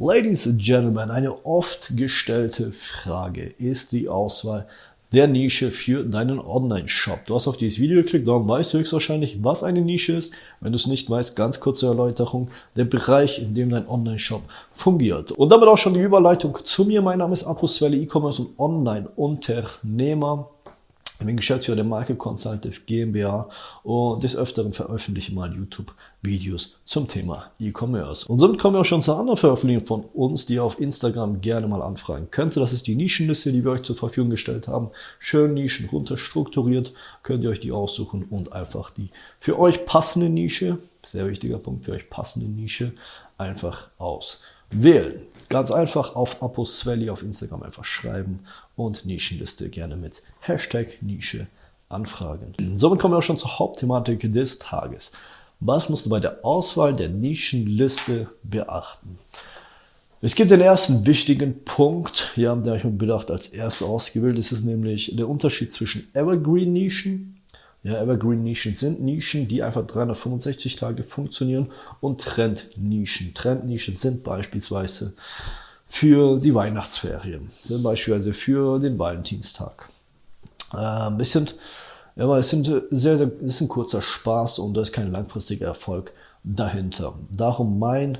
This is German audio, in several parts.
Ladies and Gentlemen, eine oft gestellte Frage ist die Auswahl der Nische für deinen Online-Shop. Du hast auf dieses Video geklickt, darum weißt du höchstwahrscheinlich, was eine Nische ist. Wenn du es nicht weißt, ganz kurze Erläuterung, der Bereich, in dem dein Online-Shop fungiert. Und damit auch schon die Überleitung zu mir. Mein Name ist Apostelle, E-Commerce und Online-Unternehmer. Ich bin Geschäftsführer der Marke Consultative GmbH und des Öfteren veröffentliche ich mal YouTube-Videos zum Thema E-Commerce. Und somit kommen wir auch schon zur anderen Veröffentlichung von uns, die ihr auf Instagram gerne mal anfragen könnte. Das ist die Nischenliste, die wir euch zur Verfügung gestellt haben. Schön Nischen runter strukturiert, könnt ihr euch die aussuchen und einfach die für euch passende Nische, sehr wichtiger Punkt, für euch passende Nische einfach auswählen. Ganz einfach auf Aposvelli auf Instagram einfach schreiben und Nischenliste gerne mit Hashtag Nische anfragen. Somit kommen wir auch schon zur Hauptthematik des Tages. Was musst du bei der Auswahl der Nischenliste beachten? Es gibt den ersten wichtigen Punkt, ja, der ich mir bedacht als erstes ausgewählt. Das ist nämlich der Unterschied zwischen Evergreen-Nischen ja, Evergreen-Nischen sind Nischen, die einfach 365 Tage funktionieren und Trend-Nischen. Trend-Nischen sind beispielsweise für die Weihnachtsferien, sind beispielsweise für den Valentinstag. Ähm, es sind, ja, es sind sehr, sehr, es ist ein kurzer Spaß und da ist kein langfristiger Erfolg dahinter. Darum mein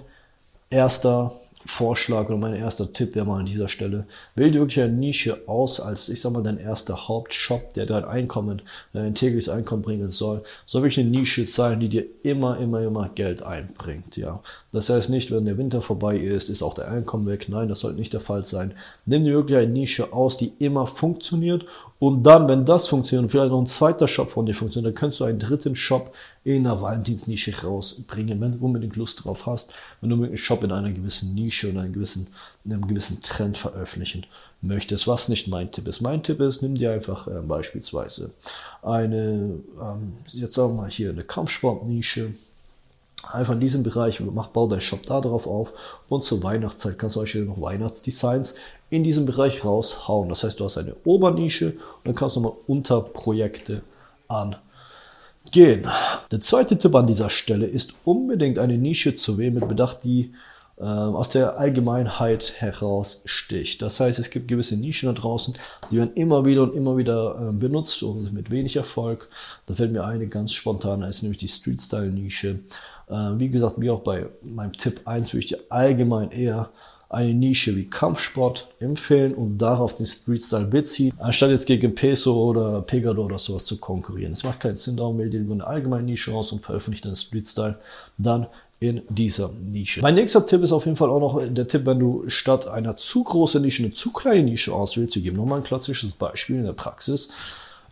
erster Vorschlag oder mein erster Tipp wäre mal an dieser Stelle, wähl dir wirklich eine Nische aus als, ich sag mal, dein erster Hauptshop, der dein Einkommen, dein tägliches Einkommen bringen soll. Soll wirklich eine Nische sein, die dir immer, immer, immer Geld einbringt, ja. Das heißt nicht, wenn der Winter vorbei ist, ist auch der Einkommen weg. Nein, das sollte nicht der Fall sein. Nimm dir wirklich eine Nische aus, die immer funktioniert und dann, wenn das funktioniert vielleicht noch ein zweiter Shop von dir funktioniert, dann kannst du einen dritten Shop in einer Valentinsnische rausbringen, wenn du unbedingt Lust drauf hast, wenn du einen Shop in einer gewissen Nische oder einem gewissen, in einem gewissen Trend veröffentlichen möchtest, was nicht mein Tipp ist. Mein Tipp ist, nimm dir einfach äh, beispielsweise eine, ähm, jetzt sagen wir mal hier eine Kampfsportnische, einfach in diesem Bereich, mach, bau deinen Shop da drauf auf und zur Weihnachtszeit kannst du euch noch Weihnachtsdesigns in diesem Bereich raushauen. Das heißt, du hast eine Obernische und dann kannst du nochmal Unterprojekte an gehen. Der zweite Tipp an dieser Stelle ist unbedingt eine Nische zu wählen mit Bedacht, die äh, aus der Allgemeinheit heraussticht. Das heißt, es gibt gewisse Nischen da draußen, die werden immer wieder und immer wieder äh, benutzt und mit wenig Erfolg. Da fällt mir eine ganz spontan, ist nämlich die Street-Style-Nische. Äh, wie gesagt, wie auch bei meinem Tipp 1 würde ich dir allgemein eher eine Nische wie Kampfsport empfehlen und darauf den Street-Style beziehen, anstatt jetzt gegen Peso oder Pegado oder sowas zu konkurrieren. Es macht keinen Sinn, darum wähle dir eine allgemeine Nische aus und veröffentliche den Street-Style dann in dieser Nische. Mein nächster Tipp ist auf jeden Fall auch noch der Tipp, wenn du statt einer zu großen Nische eine zu kleine Nische auswählst. Wir geben nochmal ein klassisches Beispiel in der Praxis.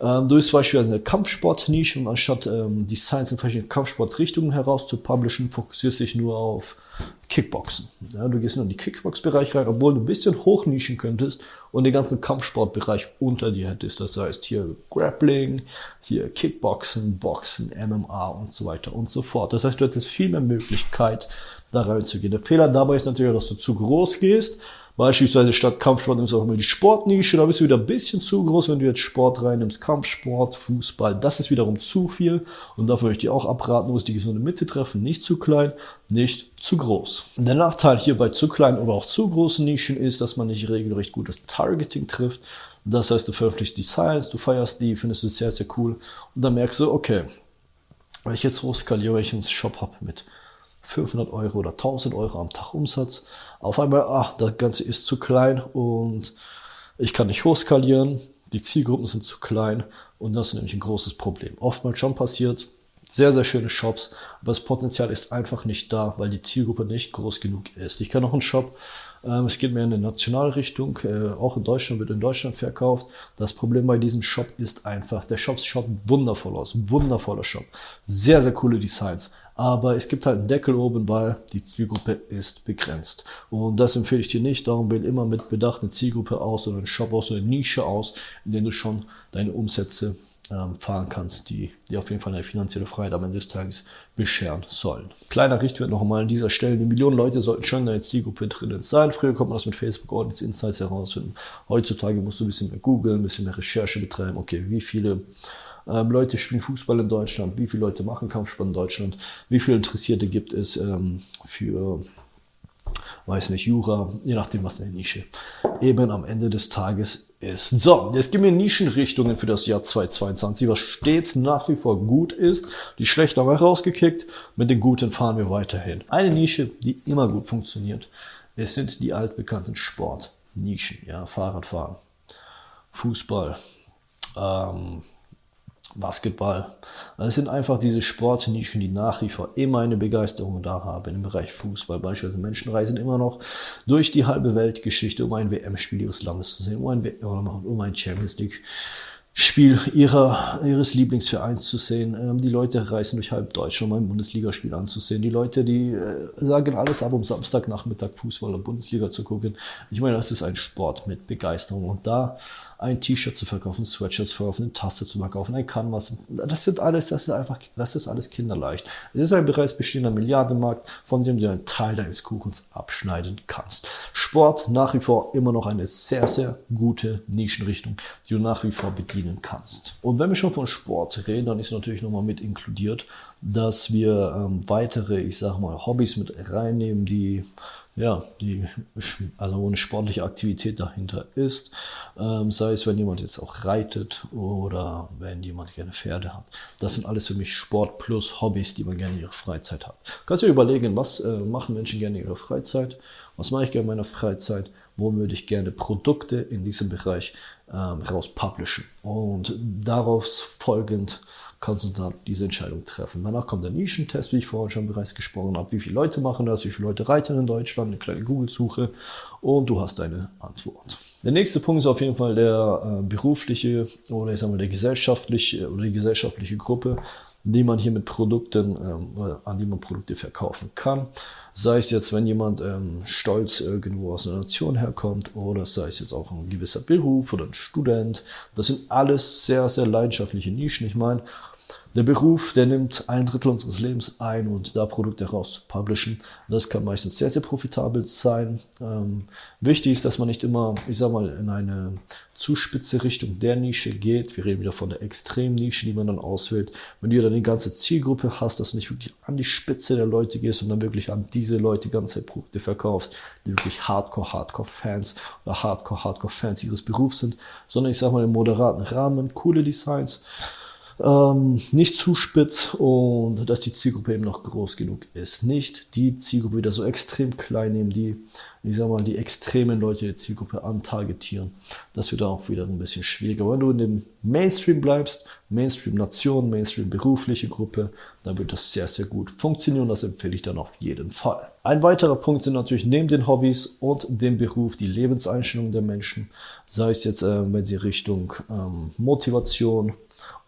Ähm, du bist beispielsweise eine Kampfsportnische und anstatt ähm, die Science in verschiedenen Kampfsportrichtungen herauszupublishen, fokussierst dich nur auf Kickboxen. Ja, du gehst nur in die Kickbox-Bereich rein, obwohl du ein bisschen hochnischen könntest und den ganzen Kampfsportbereich unter dir hättest. Das heißt hier Grappling, hier Kickboxen, Boxen, MMA und so weiter und so fort. Das heißt, du hättest viel mehr Möglichkeit, da reinzugehen. Der Fehler dabei ist natürlich, dass du zu groß gehst Beispielsweise statt Kampfsport nimmst du auch immer die Sportnische, da bist du wieder ein bisschen zu groß, wenn du jetzt Sport reinnimmst, Kampfsport, Fußball, das ist wiederum zu viel und dafür möchte ich dir auch abraten, du musst die gesunde Mitte treffen, nicht zu klein, nicht zu groß. Der Nachteil hier bei zu kleinen oder auch zu großen Nischen ist, dass man nicht regelrecht gutes Targeting trifft. Das heißt, du veröffentlichst die Science, du feierst die, findest es sehr, sehr cool und dann merkst du, okay, wenn ich jetzt hochskaliere, wenn ich einen Shop habe mit 500 Euro oder 1000 Euro am Tag Umsatz. Auf einmal, ah, das Ganze ist zu klein und ich kann nicht hochskalieren, die Zielgruppen sind zu klein und das ist nämlich ein großes Problem. Oftmals schon passiert, sehr, sehr schöne Shops, aber das Potenzial ist einfach nicht da, weil die Zielgruppe nicht groß genug ist. Ich kann noch einen Shop, ähm, es geht mehr in eine Nationalrichtung, äh, auch in Deutschland wird in Deutschland verkauft. Das Problem bei diesem Shop ist einfach, der Shop schaut wundervoll aus, wundervoller Shop, sehr, sehr coole Designs, aber es gibt halt einen Deckel oben, weil die Zielgruppe ist begrenzt. Und das empfehle ich dir nicht. Darum wähle immer mit Bedacht eine Zielgruppe aus oder einen Shop aus oder eine Nische aus, in der du schon deine Umsätze ähm, fahren kannst, die dir auf jeden Fall eine finanzielle Freiheit am Ende des Tages bescheren sollen. Kleiner Richtwert noch einmal an dieser Stelle. Eine Million Leute sollten schon in deiner Zielgruppe drinnen sein. Früher konnte man das mit Facebook Audience Insights herausfinden. Heutzutage musst du ein bisschen mehr googeln, ein bisschen mehr Recherche betreiben. Okay, wie viele ähm, Leute spielen Fußball in Deutschland, wie viele Leute machen Kampfsport in Deutschland, wie viele Interessierte gibt es ähm, für weiß nicht, Jura, je nachdem, was deine Nische eben am Ende des Tages ist. So, jetzt gehen wir Nischenrichtungen für das Jahr 2022, was stets nach wie vor gut ist. Die schlechten haben wir rausgekickt, mit den guten fahren wir weiterhin. Eine Nische, die immer gut funktioniert, es sind die altbekannten Sportnischen, ja, Fahrradfahren, Fußball, ähm, Basketball. Es sind einfach diese Sportnischen, die nach wie vor immer eine Begeisterung da haben im Bereich Fußball. Beispielsweise Menschen reisen immer noch durch die halbe Weltgeschichte, um ein WM-Spiel ihres Landes zu sehen, um ein, um ein Champions League Spiel ihrer, ihres Lieblingsvereins zu sehen. Ähm, die Leute reisen durch halb Deutschland, um ein Bundesligaspiel anzusehen. Die Leute, die äh, sagen alles ab, um Samstagnachmittag Fußball und Bundesliga zu gucken. Ich meine, das ist ein Sport mit Begeisterung. Und da ein T-Shirt zu verkaufen, Sweatshirt zu verkaufen, eine Tasse zu verkaufen, ein Canvas, das sind alles, das ist einfach, das ist alles kinderleicht. Es ist ein bereits bestehender Milliardenmarkt, von dem du einen Teil deines Kuchens abschneiden kannst. Sport nach wie vor immer noch eine sehr, sehr gute Nischenrichtung, die du nach wie vor bedienst bedienen kannst. Und wenn wir schon von Sport reden, dann ist natürlich nochmal mit inkludiert, dass wir ähm, weitere, ich sag mal, Hobbys mit reinnehmen, die ja, die, also eine sportliche Aktivität dahinter ist. Ähm, sei es, wenn jemand jetzt auch reitet oder wenn jemand gerne Pferde hat. Das sind alles für mich Sport plus Hobbys, die man gerne in ihrer Freizeit hat. Kannst du dir überlegen, was äh, machen Menschen gerne in ihrer Freizeit? Was mache ich gerne in meiner Freizeit? Wo würde ich gerne Produkte in diesem Bereich ähm, raus publishen. Und daraus folgend kannst du dann diese Entscheidung treffen. Danach kommt der Nischentest, wie ich vorhin schon bereits gesprochen habe. Wie viele Leute machen das? Wie viele Leute reiten in Deutschland? Eine kleine Google-Suche und du hast deine Antwort. Der nächste Punkt ist auf jeden Fall der äh, berufliche oder ich sag mal der gesellschaftliche oder die gesellschaftliche Gruppe die man hier mit Produkten, ähm, an die man Produkte verkaufen kann. Sei es jetzt, wenn jemand ähm, stolz irgendwo aus einer Nation herkommt oder sei es jetzt auch ein gewisser Beruf oder ein Student. Das sind alles sehr, sehr leidenschaftliche Nischen. Ich meine, der Beruf, der nimmt ein Drittel unseres Lebens ein und da Produkte raus zu publishen, das kann meistens sehr, sehr profitabel sein. Ähm, wichtig ist, dass man nicht immer, ich sag mal, in eine zu spitze Richtung der Nische geht. Wir reden wieder von der Extremnische, die man dann auswählt. Wenn du dann die ganze Zielgruppe hast, dass du nicht wirklich an die Spitze der Leute gehst dann wirklich an diese Leute die ganze Zeit Produkte verkaufst, die wirklich Hardcore, Hardcore-Fans oder Hardcore, Hardcore-Fans ihres Berufs sind, sondern ich sag mal im moderaten Rahmen, coole Designs, ähm, nicht zu spitz und dass die Zielgruppe eben noch groß genug ist. Nicht die Zielgruppe wieder so extrem klein nehmen, die, ich sag mal, die extremen Leute der Zielgruppe antargetieren. Das wird dann auch wieder ein bisschen schwieriger. Wenn du in dem Mainstream bleibst, Mainstream-Nation, Mainstream-berufliche Gruppe, dann wird das sehr, sehr gut funktionieren. Das empfehle ich dann auf jeden Fall. Ein weiterer Punkt sind natürlich neben den Hobbys und dem Beruf die Lebenseinstellung der Menschen. Sei es jetzt, äh, wenn sie Richtung ähm, Motivation,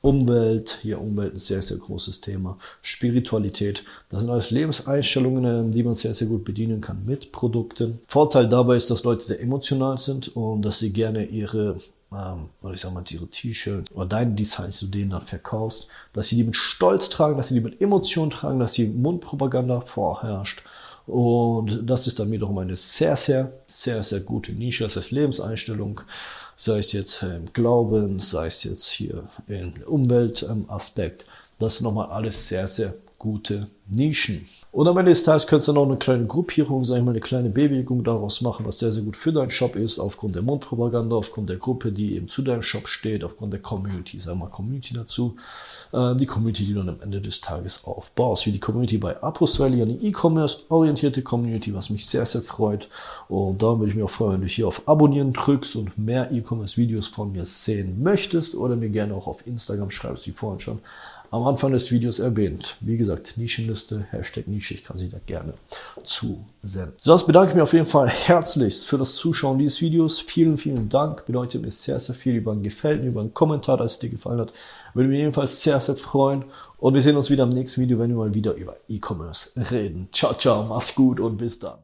Umwelt, hier Umwelt ein sehr, sehr großes Thema. Spiritualität, das sind alles Lebenseinstellungen, die man sehr, sehr gut bedienen kann mit Produkten. Vorteil dabei ist, dass Leute sehr emotional sind und dass sie gerne ihre ähm, oder ich sag mal, ihre T-Shirts oder deine Designs, die du denen dann verkaufst, dass sie die mit Stolz tragen, dass sie die mit Emotion tragen, dass die Mundpropaganda vorherrscht. Und das ist dann wiederum eine sehr, sehr, sehr, sehr gute Nische. Das heißt Lebenseinstellung sei es jetzt im Glauben, sei es jetzt hier im Umweltaspekt. Das sind nochmal alles sehr, sehr gute Nischen. Und am Ende des Tages könntest du noch eine kleine Gruppierung, sag ich mal, eine kleine Bewegung daraus machen, was sehr, sehr gut für deinen Shop ist, aufgrund der Mundpropaganda, aufgrund der Gruppe, die eben zu deinem Shop steht, aufgrund der Community, sag mal Community dazu. Äh, die Community, die du dann am Ende des Tages aufbaust, wie die Community bei Apos Valley, eine E-Commerce-orientierte Community, was mich sehr, sehr freut. Und da würde ich mich auch freuen, wenn du hier auf Abonnieren drückst und mehr E-Commerce-Videos von mir sehen möchtest oder mir gerne auch auf Instagram schreibst, wie vorhin schon am Anfang des Videos erwähnt. Wie gesagt, Nischenliste, Hashtag Nische, ich kann sie da gerne zusenden. Sonst bedanke ich mich auf jeden Fall herzlichst für das Zuschauen dieses Videos. Vielen, vielen Dank. Bedeutet mir sehr, sehr viel über ein Gefällt über einen Kommentar, dass es dir gefallen hat. Würde mich jedenfalls sehr, sehr freuen. Und wir sehen uns wieder im nächsten Video, wenn wir mal wieder über E-Commerce reden. Ciao, ciao, mach's gut und bis dann.